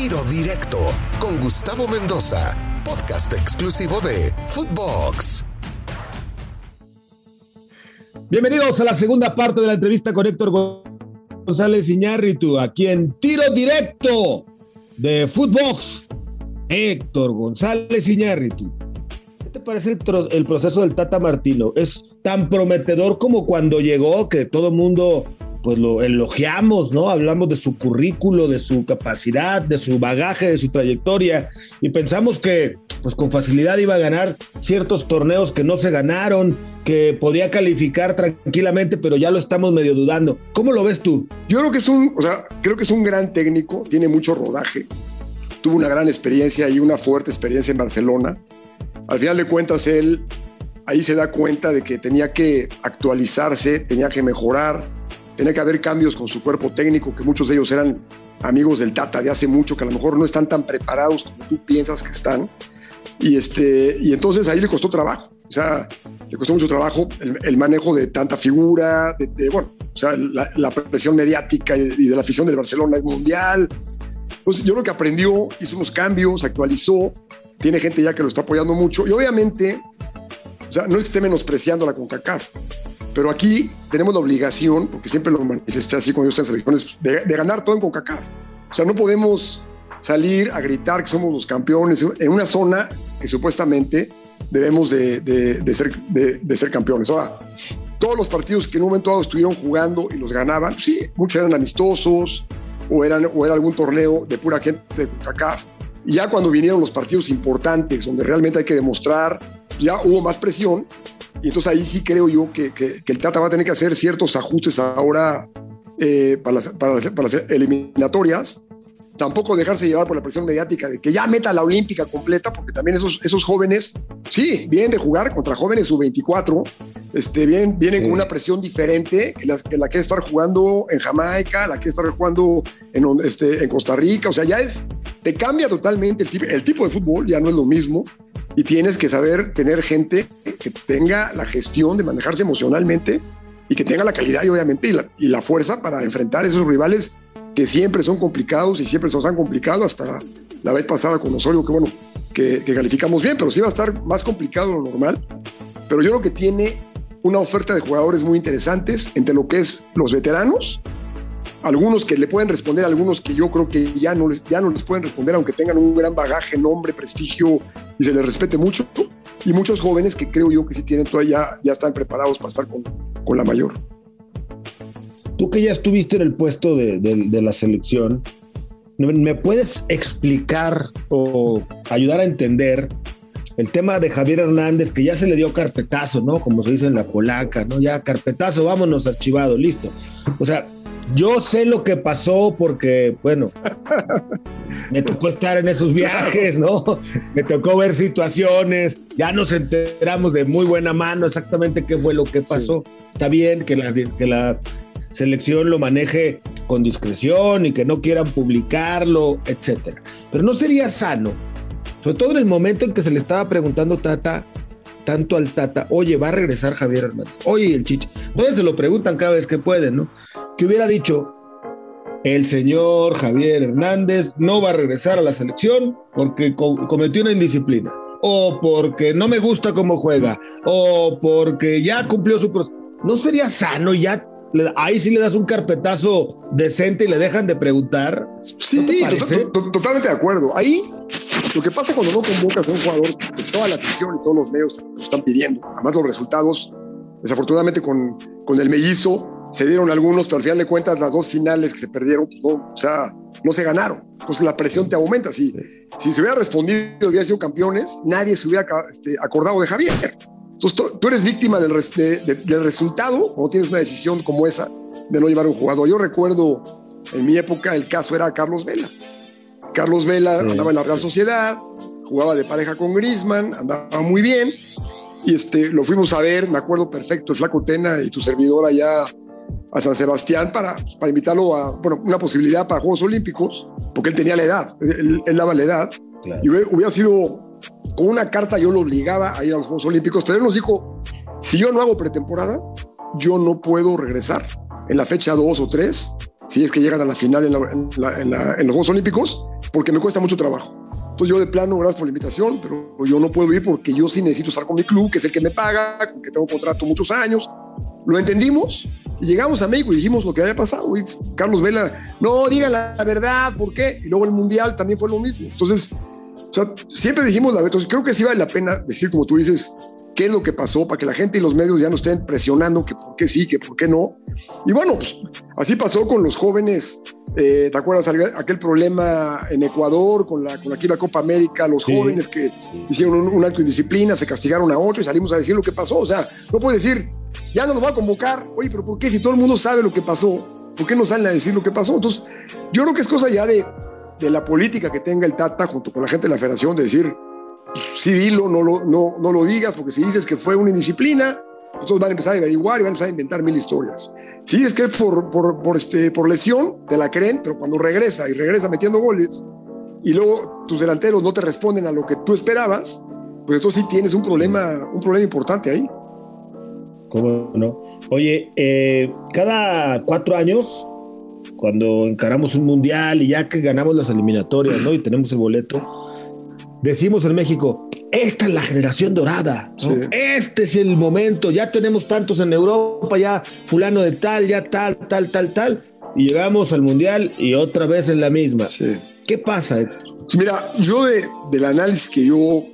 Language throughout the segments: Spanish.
Tiro Directo con Gustavo Mendoza, podcast exclusivo de Footbox. Bienvenidos a la segunda parte de la entrevista con Héctor González Iñárritu, aquí en Tiro Directo de Footbox. Héctor González Iñárritu. ¿Qué te parece el, el proceso del Tata Martino? ¿Es tan prometedor como cuando llegó que todo el mundo pues lo elogiamos, ¿no? Hablamos de su currículo, de su capacidad, de su bagaje, de su trayectoria y pensamos que pues con facilidad iba a ganar ciertos torneos que no se ganaron, que podía calificar tranquilamente, pero ya lo estamos medio dudando. ¿Cómo lo ves tú? Yo creo que es un, o sea, creo que es un gran técnico, tiene mucho rodaje, tuvo una gran experiencia y una fuerte experiencia en Barcelona. Al final de cuentas, él ahí se da cuenta de que tenía que actualizarse, tenía que mejorar, tenía que haber cambios con su cuerpo técnico, que muchos de ellos eran amigos del Tata de hace mucho, que a lo mejor no están tan preparados como tú piensas que están. Y, este, y entonces ahí le costó trabajo. O sea, le costó mucho trabajo el, manejo de tanta figura, de, bueno, o sea, la, presión mediática y, de la afición del Barcelona es mundial. Pues yo creo que aprendió, hizo unos cambios, actualizó, tiene gente ya que lo está apoyando mucho y obviamente, o sea, no es que esté menospreciando la CONCACAF, pero aquí tenemos la obligación, porque siempre lo manifesté así cuando yo estoy en selecciones, de, ganar todo en CONCACAF. O sea, no podemos salir a gritar que somos los campeones en una zona que supuestamente debemos de, ser, de, ser campeones. Ahora, todos los partidos que en un momento dado estuvieron jugando y los ganaban, sí, muchos eran amistosos o, eran, o era algún torneo de pura gente de CONCACAF. Y ya cuando vinieron los partidos importantes, donde realmente hay que demostrar, ya hubo más presión y entonces ahí sí creo yo que, el Tata va a tener que hacer ciertos ajustes ahora eh, para, las, para, las, eliminatorias. Tampoco dejarse llevar por la presión mediática de que ya meta la olímpica completa, porque también esos, esos jóvenes, sí, vienen de jugar contra jóvenes sub-24, este, vienen, vienen con una presión diferente que la que, la que estar jugando en Jamaica, la que estar jugando en, este, en Costa Rica. O sea, ya es, te cambia totalmente el tipo, el tipo de fútbol, ya no es lo mismo y tienes que saber tener gente que tenga la gestión de manejarse emocionalmente y que tenga la calidad y obviamente y la, fuerza para enfrentar esos rivales que siempre son complicados y siempre nos han complicado hasta la vez pasada con Osorio, que bueno, que, que calificamos bien, pero sí va a estar más complicado de lo normal. Pero yo creo que tiene una oferta de jugadores muy interesantes entre lo que es los veteranos algunos que le pueden responder, algunos que yo creo que ya no, ya no les pueden responder, aunque tengan un gran bagaje, nombre, prestigio y se les respete mucho. Y muchos jóvenes que creo yo que sí tienen todavía, ya están preparados para estar con, con la mayor. Tú que ya estuviste en el puesto de, de la selección, ¿me puedes explicar o ayudar a entender el tema de Javier Hernández, que ya se le dio carpetazo, ¿no? Como se dice en la polaca, ¿no? Ya carpetazo, vámonos, archivado, listo. O sea, yo sé lo que pasó porque, bueno, me tocó estar en esos viajes, ¿no? Me tocó ver situaciones, ya nos enteramos de muy buena mano exactamente qué fue lo que pasó. Está bien que la, que la selección lo maneje con discreción y que no quieran publicarlo, etcétera. Pero no sería sano, sobre todo en el momento en que se le estaba preguntando Tata, tanto al Tata, oye, va a regresar Javier Hernández, oye, el Chicha. Entonces se lo preguntan cada vez que pueden, ¿no? Que hubiera dicho, el señor Javier Hernández no va a regresar a la selección porque cometió una indisciplina, o porque no me gusta cómo juega, o porque ya cumplió su proceso. ¿No sería sano ya ahí sí le das un carpetazo decente y le dejan de preguntar. Sí, totalmente de acuerdo. Ahí lo que pasa cuando no convocas a un jugador que toda la afición y todos los medios lo están pidiendo, además los resultados, desafortunadamente con, con el mellizo se dieron algunos, pero al final de cuentas las dos finales que se perdieron, pues no, o sea, no se ganaron. Entonces la presión te aumenta. Si, si se hubiera respondido hubiera sido campeones, nadie se hubiera este, acordado de Javier. Entonces tú, eres víctima del, del resultado o tienes una decisión como esa de no llevar un jugador. Yo recuerdo en mi época el caso era Carlos Vela. Carlos Vela andaba en la Real Sociedad, jugaba de pareja con Grisman, andaba muy bien. Y este, lo fuimos a ver, me acuerdo perfecto, el Flaco Tena y tu servidor allá a San Sebastián para, para invitarlo a bueno, una posibilidad para Juegos Olímpicos, porque él tenía la edad, él, daba la edad. Y hubiera sido, con una carta yo lo obligaba a ir a los Juegos Olímpicos, pero él nos dijo, si yo no hago pretemporada, yo no puedo regresar en la fecha 2 o 3 si es que llegan a la final en, los Juegos Olímpicos, porque me cuesta mucho trabajo. Entonces yo de plano, gracias por la invitación, pero yo no puedo ir porque yo sí necesito estar con mi club, que es el que me paga, que tengo contrato muchos años. Lo entendimos y llegamos a México y dijimos lo que había pasado. Y Carlos Vela, no, diga la verdad, ¿por qué? Y luego el Mundial también fue lo mismo. Entonces, o sea, siempre dijimos la verdad. Entonces, creo que sí vale la pena decir, como tú dices, qué es lo que pasó para que la gente y los medios ya no estén presionando que por qué sí, que por qué no. Y bueno, pues así pasó con los jóvenes. Eh, ¿Te acuerdas aquel problema en Ecuador con la, con aquí la Copa América? Los jóvenes que hicieron un, acto de indisciplina, se castigaron a ocho y salimos a decir lo que pasó. O sea, no puede decir, ya no nos va a convocar. Oye, pero ¿por qué si todo el mundo sabe lo que pasó? ¿Por qué no salen a decir lo que pasó? Entonces, yo creo que es cosa ya de, de la política que tenga el Tata junto con la gente de la federación de decir, sí dilo, no lo, no, no lo digas, porque si dices que fue una indisciplina, entonces van a empezar a averiguar y van a empezar a inventar mil historias. Si es que por, por, por, este, por lesión, te la creen, pero cuando regresa y regresa metiendo goles y luego tus delanteros no te responden a lo que tú esperabas, pues entonces sí tienes un problema, un problema importante ahí. ¿Cómo no? Oye, eh, cada cuatro años, cuando encaramos un mundial y ya que ganamos las eliminatorias, ¿no? Y tenemos el boleto, decimos en México, esta es la generación dorada, este es el momento, ya tenemos tantos en Europa, ya fulano de tal, ya tal, tal, tal, tal, y llegamos al Mundial y otra vez en la misma. ¿Qué pasa? Mira, yo de, del análisis que yo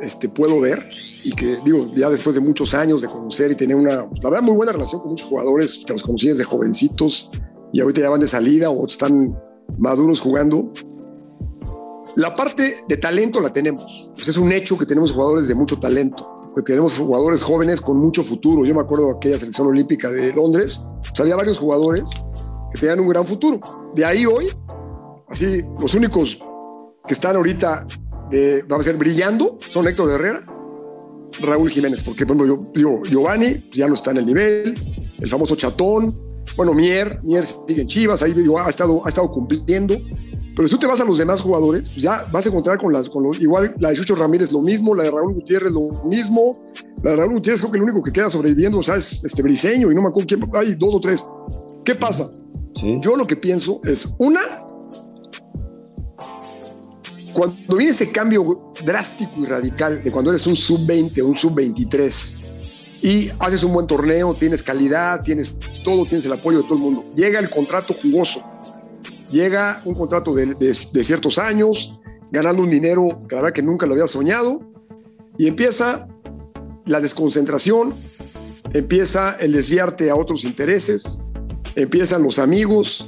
este, puedo ver, y que digo, ya después de muchos años de conocer y tener una, la verdad, muy buena relación con muchos jugadores que los conocí desde jovencitos y ahorita ya van de salida o están maduros jugando, la parte de talento la tenemos. Pues es un hecho que tenemos jugadores de mucho talento, que tenemos jugadores jóvenes con mucho futuro. Yo me acuerdo de aquella selección olímpica de Londres, pues había varios jugadores que tenían un gran futuro. De ahí hoy, así, los únicos que están ahorita, de, vamos a ser, brillando, son Héctor Herrera, Raúl Jiménez, porque, bueno, yo, yo, Giovanni ya no está en el nivel, el famoso Chatón, bueno, Mier, Mier sigue en Chivas, ahí ha estado, ha estado cumpliendo, pero si tú te vas a los demás jugadores, pues ya vas a encontrar con las, con igual la de Chucho Ramírez lo mismo, la de Raúl Gutiérrez lo mismo. La de Raúl Gutiérrez creo que el único que queda sobreviviendo, o sea, es este Briseño y no me acuerdo quién, hay dos o tres. ¿Qué pasa? Yo lo que pienso es, una, cuando viene ese cambio drástico y radical de cuando eres un sub-20 o un sub-23 y haces un buen torneo, tienes calidad, tienes todo, tienes el apoyo de todo el mundo, llega el contrato jugoso llega un contrato de, ciertos años, ganando un dinero que la verdad que nunca lo había soñado, y empieza la desconcentración, empieza el desviarte a otros intereses, empiezan los amigos,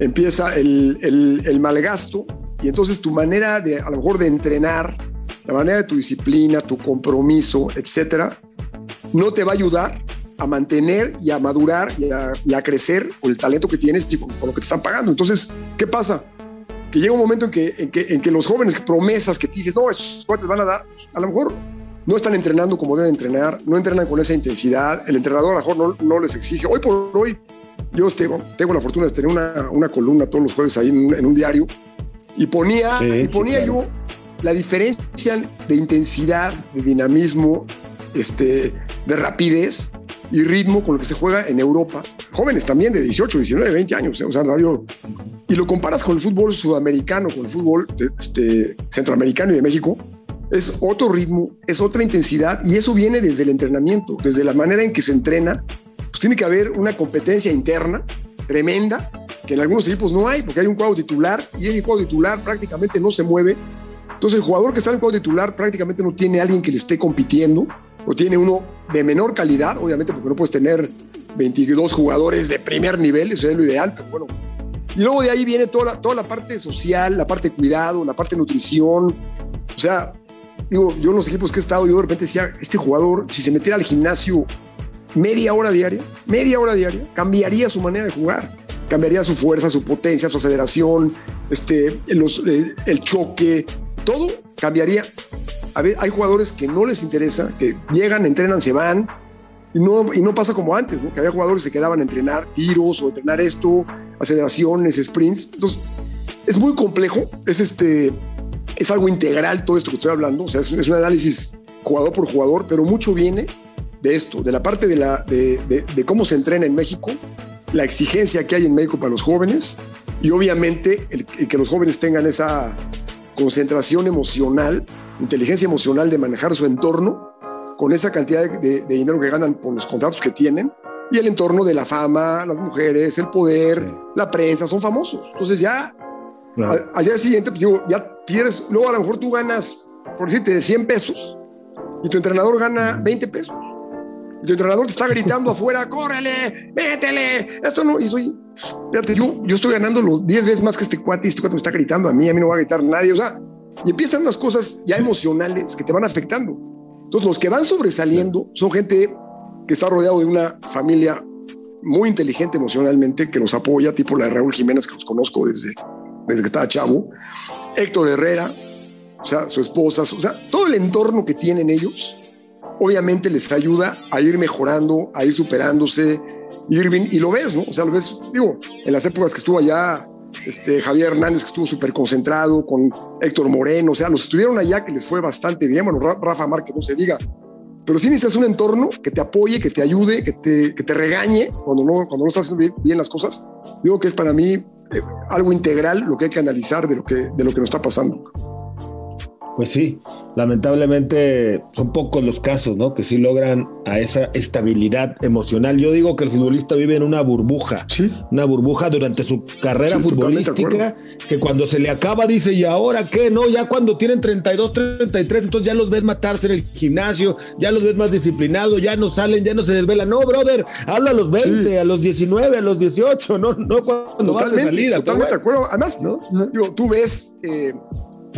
empieza el, el, el malgasto, y entonces tu manera de, a lo mejor, de entrenar, la manera de tu disciplina, tu compromiso, etcétera, no te va a ayudar a mantener y a madurar y a, crecer con el talento que tienes y con, lo que te están pagando. Entonces, ¿qué pasa? Que llega un momento en que, en que, en que los jóvenes promesas que te dices, no, estos cuates van a dar, a lo mejor no están entrenando como deben entrenar, no entrenan con esa intensidad, el entrenador a lo mejor no, les exige. Hoy por hoy, yo tengo, tengo la fortuna de tener una, una columna todos los jueves ahí en un, diario y ponía, y ponía yo la diferencia de intensidad, de dinamismo, este, de rapidez y ritmo con lo que se juega en Europa. Jóvenes también de 18, 19, 20 años. ¿eh? O sea, y lo comparas con el fútbol sudamericano, con el fútbol este, centroamericano y de México. Es otro ritmo, es otra intensidad y eso viene desde el entrenamiento, desde la manera en que se entrena. Pues tiene que haber una competencia interna tremenda que en algunos equipos no hay, porque hay un cuadro titular y ese cuadro titular prácticamente no se mueve. Entonces el jugador que está en el cuadro titular prácticamente no tiene alguien que le esté compitiendo o tiene uno de menor calidad, obviamente porque no puedes tener 22 jugadores de primer nivel, eso es lo ideal, pero bueno. Y luego de ahí viene toda la, toda la parte social, la parte de cuidado, la parte de nutrición. O sea, digo, yo en los equipos que he estado, yo de repente decía, este jugador, si se metiera al gimnasio media hora diaria, media hora diaria, cambiaría su manera de jugar, cambiaría su fuerza, su potencia, su aceleración, este, eh, el choque, todo cambiaría hay jugadores que no les interesa, que llegan, entrenan, se van, y no, y no pasa como antes, ¿no? que había jugadores que se quedaban a entrenar tiros o entrenar esto, aceleraciones, sprints. Entonces, es muy complejo, es, este, es algo integral todo esto que estoy hablando, o sea, es, un análisis jugador por jugador, pero mucho viene de esto, de la parte de, la, de, de, cómo se entrena en México la exigencia que hay en México para los jóvenes y obviamente el, que los jóvenes tengan esa concentración emocional, inteligencia emocional de manejar su entorno con esa cantidad de, dinero que ganan por los contratos que tienen y el entorno de la fama, las mujeres, el poder, la prensa, son famosos. Entonces ya al, día siguiente, pues digo, ya pierdes, luego a lo mejor tú ganas, por decirte, de 100 pesos y tu entrenador gana 20 pesos. Y tu entrenador te está gritando afuera, córrele, métele, esto no, y soy, fíjate, yo, yo estoy ganando los 10 veces más que este cuate y este cuate me está gritando a mí, a mí no va a gritar nadie, o sea, y empiezan las cosas ya emocionales que te van afectando. Entonces, los que van sobresaliendo son gente que está rodeado de una familia muy inteligente emocionalmente, que los apoya, tipo la de Raúl Jiménez, que los conozco desde, desde que estaba chavo, Héctor Herrera, o sea, su esposa, o sea, todo el entorno que tienen ellos, obviamente les ayuda a ir mejorando, a ir superándose, Irving, y lo ves, ¿no? O sea, lo ves, digo, en las épocas que estuvo allá este, Javier Hernández, que estuvo súper concentrado, con Héctor Moreno, o sea, los estuvieron allá que les fue bastante bien, bueno, Rafa Márquez, no se diga, pero sí necesitas un entorno que te apoye, que te ayude, que te, que te regañe cuando no, cuando no estás haciendo bien, las cosas. Digo que es para mí eh, algo integral lo que hay que analizar de lo que, de lo que nos está pasando. Pues sí, lamentablemente son pocos los casos, ¿no? Que sí logran a esa estabilidad emocional. Yo digo que el futbolista vive en una burbuja, ¿Sí? una burbuja durante su carrera futbolística, que cuando se le acaba dice, ¿y ahora qué? No, ya cuando tienen 32, 33, entonces ya los ves matarse en el gimnasio, ya los ves más disciplinados, ya no salen, ya no se desvelan. No, brother, habla a los 20, a los 19, a los 18, no, no cuando totalmente, vas de Totalmente de acuerdo. Además, ¿no? digo, tú ves... Eh,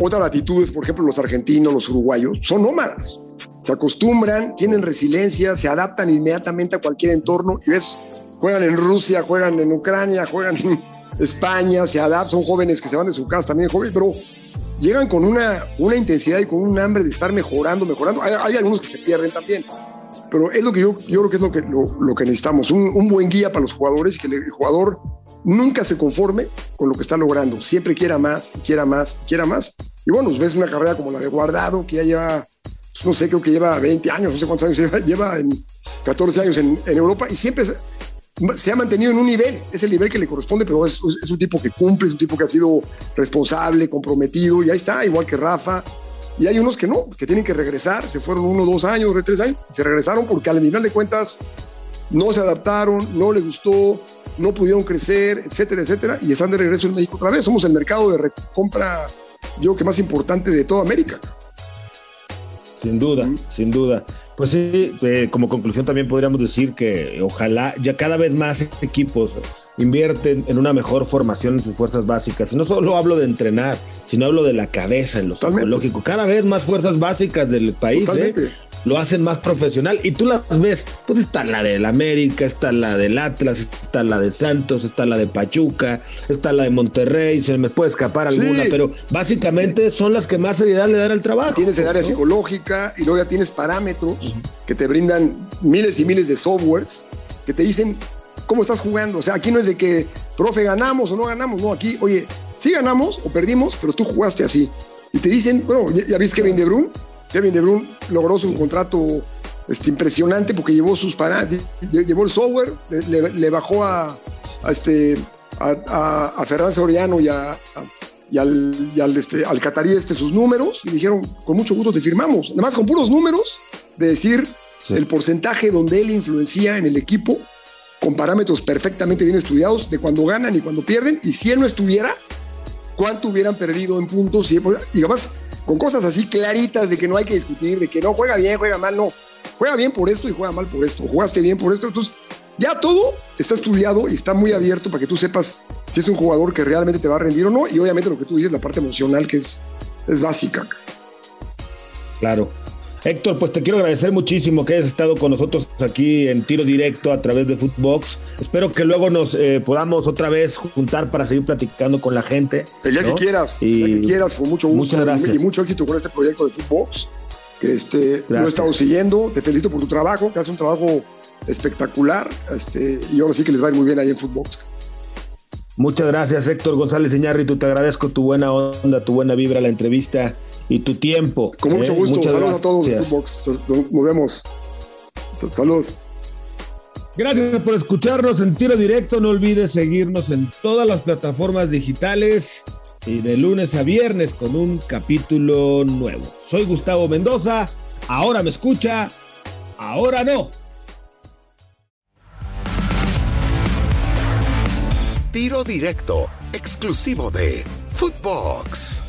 otras latitudes, por ejemplo, los argentinos, los uruguayos, son nómadas. Se acostumbran, tienen resiliencia, se adaptan inmediatamente a cualquier entorno y ves, juegan en Rusia, juegan en Ucrania, juegan en España, se adaptan, son jóvenes que se van de su casa también, jóvenes, pero llegan con una, una intensidad y con un hambre de estar mejorando, mejorando. Hay, algunos que se pierden también, pero es lo que yo, yo creo que es lo que, lo, que necesitamos, un, un, buen guía para los jugadores, que el jugador nunca se conforme con lo que está logrando, siempre quiera más, quiera más, quiera más. Y bueno, ves una carrera como la de Guardado, que ya lleva, pues, no sé, creo que lleva 20 años, no sé cuántos años lleva, en 14 años en, Europa y siempre se, ha mantenido en un nivel, es el nivel que le corresponde, pero es, un tipo que cumple, es un tipo que ha sido responsable, comprometido, y ahí está, igual que Rafa. Y hay unos que no, que tienen que regresar, se fueron uno, dos años, tres años, se regresaron porque al final de cuentas no se adaptaron, no les gustó, no pudieron crecer, etcétera, etcétera, y están de regreso en México otra vez. Somos el mercado de compra, yo creo que más importante de toda América. Sin duda, sin duda. Pues sí, eh, como conclusión también podríamos decir que ojalá ya cada vez más equipos invierten en una mejor formación en sus fuerzas básicas. Y no solo hablo de entrenar, sino hablo de la cabeza, en lo psicológico. Cada vez más fuerzas básicas del país. ¿eh? Lo hacen más profesional y tú las ves, pues está la del América, está la del Atlas, está la de Santos, está la de Pachuca, está la de Monterrey, se me puede escapar alguna, pero básicamente son las que más seriedad le dan al trabajo. Tienes el área psicológica y luego ya tienes parámetros que te brindan miles y miles de softwares que te dicen cómo estás jugando. O sea, aquí no es de que, profe, ganamos o no ganamos, no, aquí, oye, sí ganamos o perdimos, pero tú jugaste así. Y te dicen, bueno, ya, viste Kevin De Bruyne, Kevin De Bruyne logró su contrato este, impresionante porque llevó sus paradas, llevó el software, le, bajó a, este, a, a, Ferran Soriano y, y al, y al, este, al catarí este sus números y dijeron, con mucho gusto te firmamos. Además, con puros números, de decir el porcentaje donde él influencia en el equipo, con parámetros perfectamente bien estudiados de cuando ganan y cuando pierden, y si él no estuviera, cuánto hubieran perdido en puntos. Y, y además, con cosas así claritas de que no hay que discutir, de que no juega bien, juega mal, no. Juega bien por esto y juega mal por esto. Jugaste bien por esto. Entonces, ya todo está estudiado y está muy abierto para que tú sepas si es un jugador que realmente te va a rendir o no. Y obviamente lo que tú dices, la parte emocional que es, es básica. Claro. Héctor, pues te quiero agradecer muchísimo que hayas estado con nosotros aquí en tiro directo a través de Footbox. Espero que luego nos eh, podamos otra vez juntar para seguir platicando con la gente. El día que quieras, el día que quieras, con mucho gusto. Muchas gracias. Y, mucho éxito con este proyecto de Footbox, que este, lo he estado siguiendo. Te felicito por tu trabajo, que hace un trabajo espectacular. Este, y ahora sí que les va a ir muy bien ahí en Footbox. Muchas gracias, Héctor González Iñárritu. Te agradezco tu buena onda, tu buena vibra, la entrevista y tu tiempo. Con mucho ¿eh? gusto. Saludos a todos de Footbox. Nos vemos. Saludos. Gracias por escucharnos en tiro directo. No olvides seguirnos en todas las plataformas digitales y de lunes a viernes con un capítulo nuevo. Soy Gustavo Mendoza. Ahora me escucha, ahora no. Tiro directo, exclusivo de Footbox.